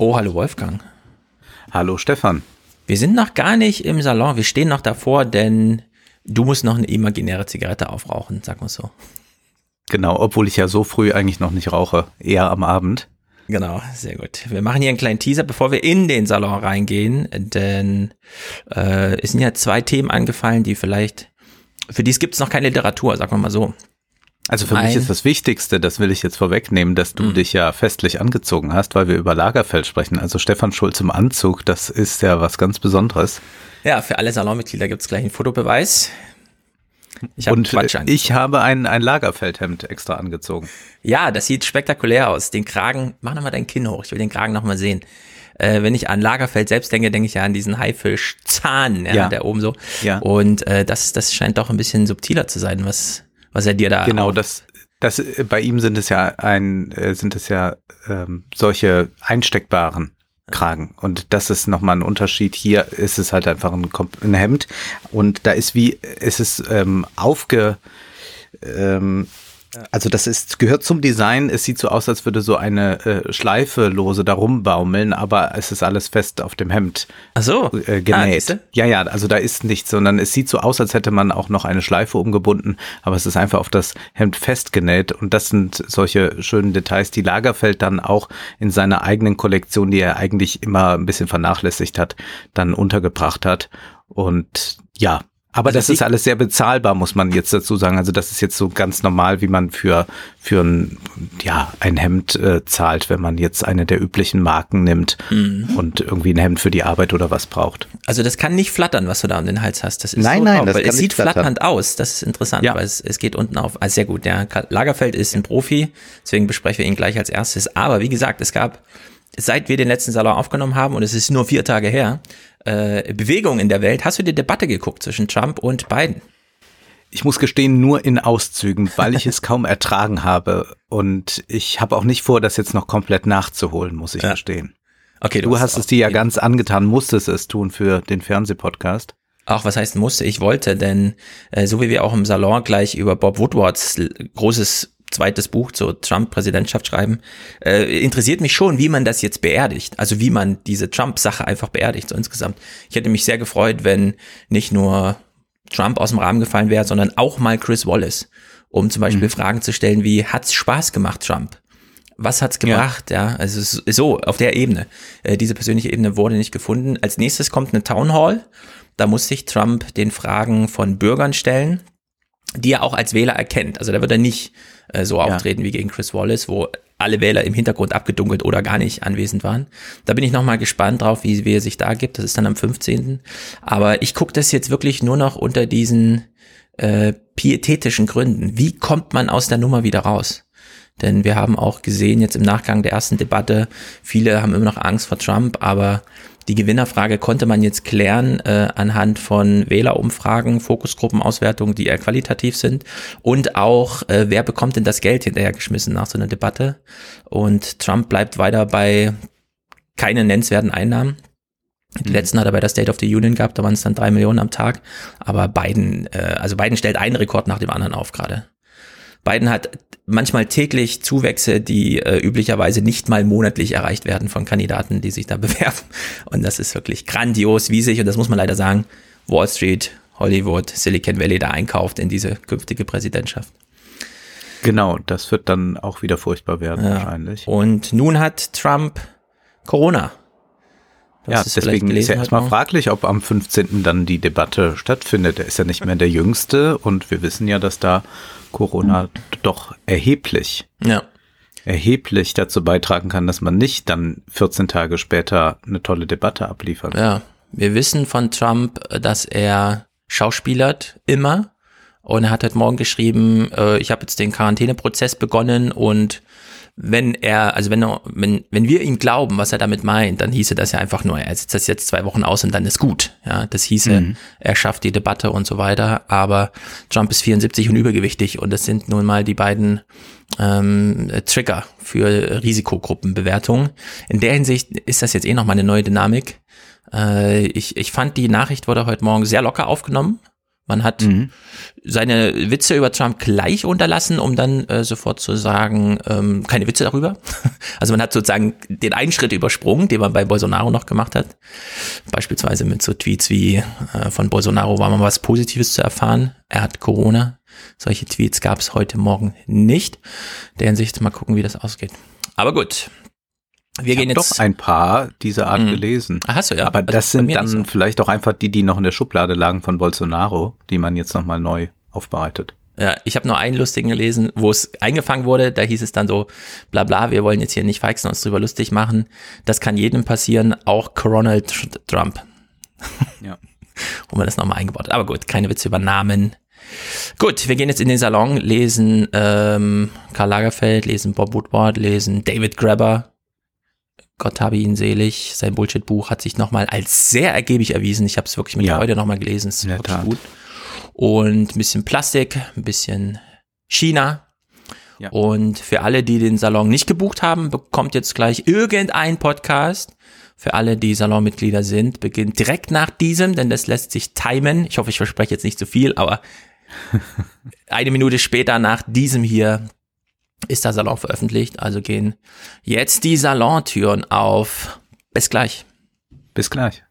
Oh, hallo Wolfgang. Hallo Stefan. Wir sind noch gar nicht im Salon, wir stehen noch davor, denn du musst noch eine imaginäre Zigarette aufrauchen, sag mal so. Genau, obwohl ich ja so früh eigentlich noch nicht rauche, eher am Abend. Genau, sehr gut. Wir machen hier einen kleinen Teaser, bevor wir in den Salon reingehen, denn äh, es sind ja zwei Themen angefallen, die vielleicht, für die es gibt es noch keine Literatur, sagen wir mal so. Also für Ein, mich ist das Wichtigste, das will ich jetzt vorwegnehmen, dass du mh. dich ja festlich angezogen hast, weil wir über Lagerfeld sprechen. Also Stefan Schulz im Anzug, das ist ja was ganz Besonderes. Ja, für alle Salonmitglieder gibt es gleich einen Fotobeweis. Ich und ich habe ein, ein Lagerfeldhemd extra angezogen. Ja, das sieht spektakulär aus. Den Kragen, mach nochmal dein Kinn hoch, ich will den Kragen nochmal sehen. Äh, wenn ich an Lagerfeld selbst denke, denke ich ja an diesen Haifischzahn, ja, ja. der oben so. Ja. Und äh, das, das scheint doch ein bisschen subtiler zu sein, was, was er dir da. Genau, das, das bei ihm sind es ja ein, äh, sind es ja ähm, solche einsteckbaren Kragen. Und das ist nochmal ein Unterschied. Hier ist es halt einfach ein, ein Hemd und da ist wie, ist es ähm, aufge, ähm, also das ist, gehört zum Design. Es sieht so aus, als würde so eine äh, Schleife lose darum baumeln, aber es ist alles fest auf dem Hemd Ach so. äh, genäht. Ah, ja, ja, also da ist nichts, sondern es sieht so aus, als hätte man auch noch eine Schleife umgebunden, aber es ist einfach auf das Hemd festgenäht und das sind solche schönen Details, die Lagerfeld dann auch in seiner eigenen Kollektion, die er eigentlich immer ein bisschen vernachlässigt hat, dann untergebracht hat. Und ja, aber also das ist alles sehr bezahlbar, muss man jetzt dazu sagen. Also das ist jetzt so ganz normal, wie man für, für ein, ja, ein Hemd äh, zahlt, wenn man jetzt eine der üblichen Marken nimmt mhm. und irgendwie ein Hemd für die Arbeit oder was braucht. Also das kann nicht flattern, was du da um den Hals hast. Das ist nein, so nein, das kann es sieht flattern. flatternd aus. Das ist interessant, ja. weil es, es geht unten auf. Also sehr gut. Der Lagerfeld ist ein Profi, deswegen besprechen wir ihn gleich als erstes. Aber wie gesagt, es gab seit wir den letzten Salon aufgenommen haben, und es ist nur vier Tage her, äh, Bewegung in der Welt. Hast du die Debatte geguckt zwischen Trump und Biden? Ich muss gestehen, nur in Auszügen, weil ich es kaum ertragen habe. Und ich habe auch nicht vor, das jetzt noch komplett nachzuholen, muss ich ja. gestehen. Okay, du, du hast es dir ja ganz angetan, musstest es tun für den Fernsehpodcast. Ach, was heißt musste? Ich wollte, denn äh, so wie wir auch im Salon gleich über Bob Woodwards großes zweites Buch zur Trump-Präsidentschaft schreiben, äh, interessiert mich schon, wie man das jetzt beerdigt. Also wie man diese Trump-Sache einfach beerdigt, so insgesamt. Ich hätte mich sehr gefreut, wenn nicht nur Trump aus dem Rahmen gefallen wäre, sondern auch mal Chris Wallace, um zum Beispiel mhm. Fragen zu stellen wie, hat's Spaß gemacht, Trump? Was hat's gebracht? Ja, ja also so, auf der Ebene. Äh, diese persönliche Ebene wurde nicht gefunden. Als nächstes kommt eine Town Hall. Da muss sich Trump den Fragen von Bürgern stellen, die er auch als Wähler erkennt. Also da wird er nicht äh, so auftreten ja. wie gegen Chris Wallace, wo alle Wähler im Hintergrund abgedunkelt oder gar nicht anwesend waren. Da bin ich nochmal gespannt drauf, wie, wie er sich da gibt. Das ist dann am 15. Aber ich gucke das jetzt wirklich nur noch unter diesen äh, pietätischen Gründen. Wie kommt man aus der Nummer wieder raus? Denn wir haben auch gesehen jetzt im Nachgang der ersten Debatte, viele haben immer noch Angst vor Trump, aber die Gewinnerfrage konnte man jetzt klären äh, anhand von Wählerumfragen, Fokusgruppenauswertungen, die eher qualitativ sind und auch, äh, wer bekommt denn das Geld hinterhergeschmissen nach so einer Debatte. Und Trump bleibt weiter bei keine nennenswerten Einnahmen. Die mhm. letzten hat er bei der State of the Union gehabt, da waren es dann drei Millionen am Tag. Aber Biden, äh, also Biden stellt einen Rekord nach dem anderen auf gerade. Biden hat manchmal täglich Zuwächse, die äh, üblicherweise nicht mal monatlich erreicht werden von Kandidaten, die sich da bewerben. Und das ist wirklich grandios, wie sich, und das muss man leider sagen, Wall Street, Hollywood, Silicon Valley da einkauft in diese künftige Präsidentschaft. Genau, das wird dann auch wieder furchtbar werden ja. wahrscheinlich. Und nun hat Trump Corona. ja, deswegen ist ja erstmal fraglich, ob am 15. dann die Debatte stattfindet. Er ist ja nicht mehr der Jüngste und wir wissen ja, dass da Corona doch erheblich, ja. erheblich dazu beitragen kann, dass man nicht dann 14 Tage später eine tolle Debatte abliefert. Ja, wir wissen von Trump, dass er schauspielert immer. Und er hat heute Morgen geschrieben, äh, ich habe jetzt den Quarantäneprozess begonnen und wenn er, also wenn, er, wenn, wenn wir ihm glauben, was er damit meint, dann hieße das ja einfach nur, er setzt das jetzt zwei Wochen aus und dann ist gut. Ja, das hieße, mhm. er schafft die Debatte und so weiter. Aber Trump ist 74 und übergewichtig und das sind nun mal die beiden ähm, Trigger für Risikogruppenbewertung. In der Hinsicht ist das jetzt eh nochmal eine neue Dynamik. Äh, ich, ich fand die Nachricht wurde heute Morgen sehr locker aufgenommen Man hat mhm. seine Witze über Trump gleich unterlassen, um dann äh, sofort zu sagen, ähm, keine Witze darüber. Also man hat sozusagen den einen Schritt übersprungen, den man bei Bolsonaro noch gemacht hat. Beispielsweise mit so Tweets wie äh, von Bolsonaro war mal was Positives zu erfahren. Er hat Corona. Solche Tweets gab es heute Morgen nicht. Der Hinsicht mal gucken, wie das ausgeht. Aber gut, wir ich gehen jetzt doch ein paar dieser Art mhm. gelesen. Ach, hast du ja. Aber also das sind dann so. vielleicht auch einfach die, die noch in der Schublade lagen von Bolsonaro, die man jetzt nochmal neu aufbereitet. Ja, ich habe nur einen lustigen gelesen, wo es eingefangen wurde. Da hieß es dann so, bla bla, wir wollen jetzt hier nicht feixen, uns drüber lustig machen. Das kann jedem passieren, auch Ronald Trump. Ja. Wo man das nochmal eingebaut hat. Aber gut, keine Witze über Namen. Gut, wir gehen jetzt in den Salon, lesen ähm, Karl Lagerfeld, lesen Bob Woodward, lesen David Grabber, Gott habe ihn selig. Sein Bullshit-Buch hat sich nochmal als sehr ergiebig erwiesen. Ich habe es wirklich mit ja. Freude nochmal gelesen. Es ist wirklich Tat. gut. Und ein bisschen Plastik, ein bisschen China. Ja. Und für alle, die den Salon nicht gebucht haben, bekommt jetzt gleich irgendein Podcast. Für alle, die Salonmitglieder sind, beginnt direkt nach diesem, denn das lässt sich timen. Ich hoffe, ich verspreche jetzt nicht zu viel, aber eine Minute später nach diesem hier ist der Salon veröffentlicht. Also gehen jetzt die Salontüren auf. Bis gleich. Bis gleich.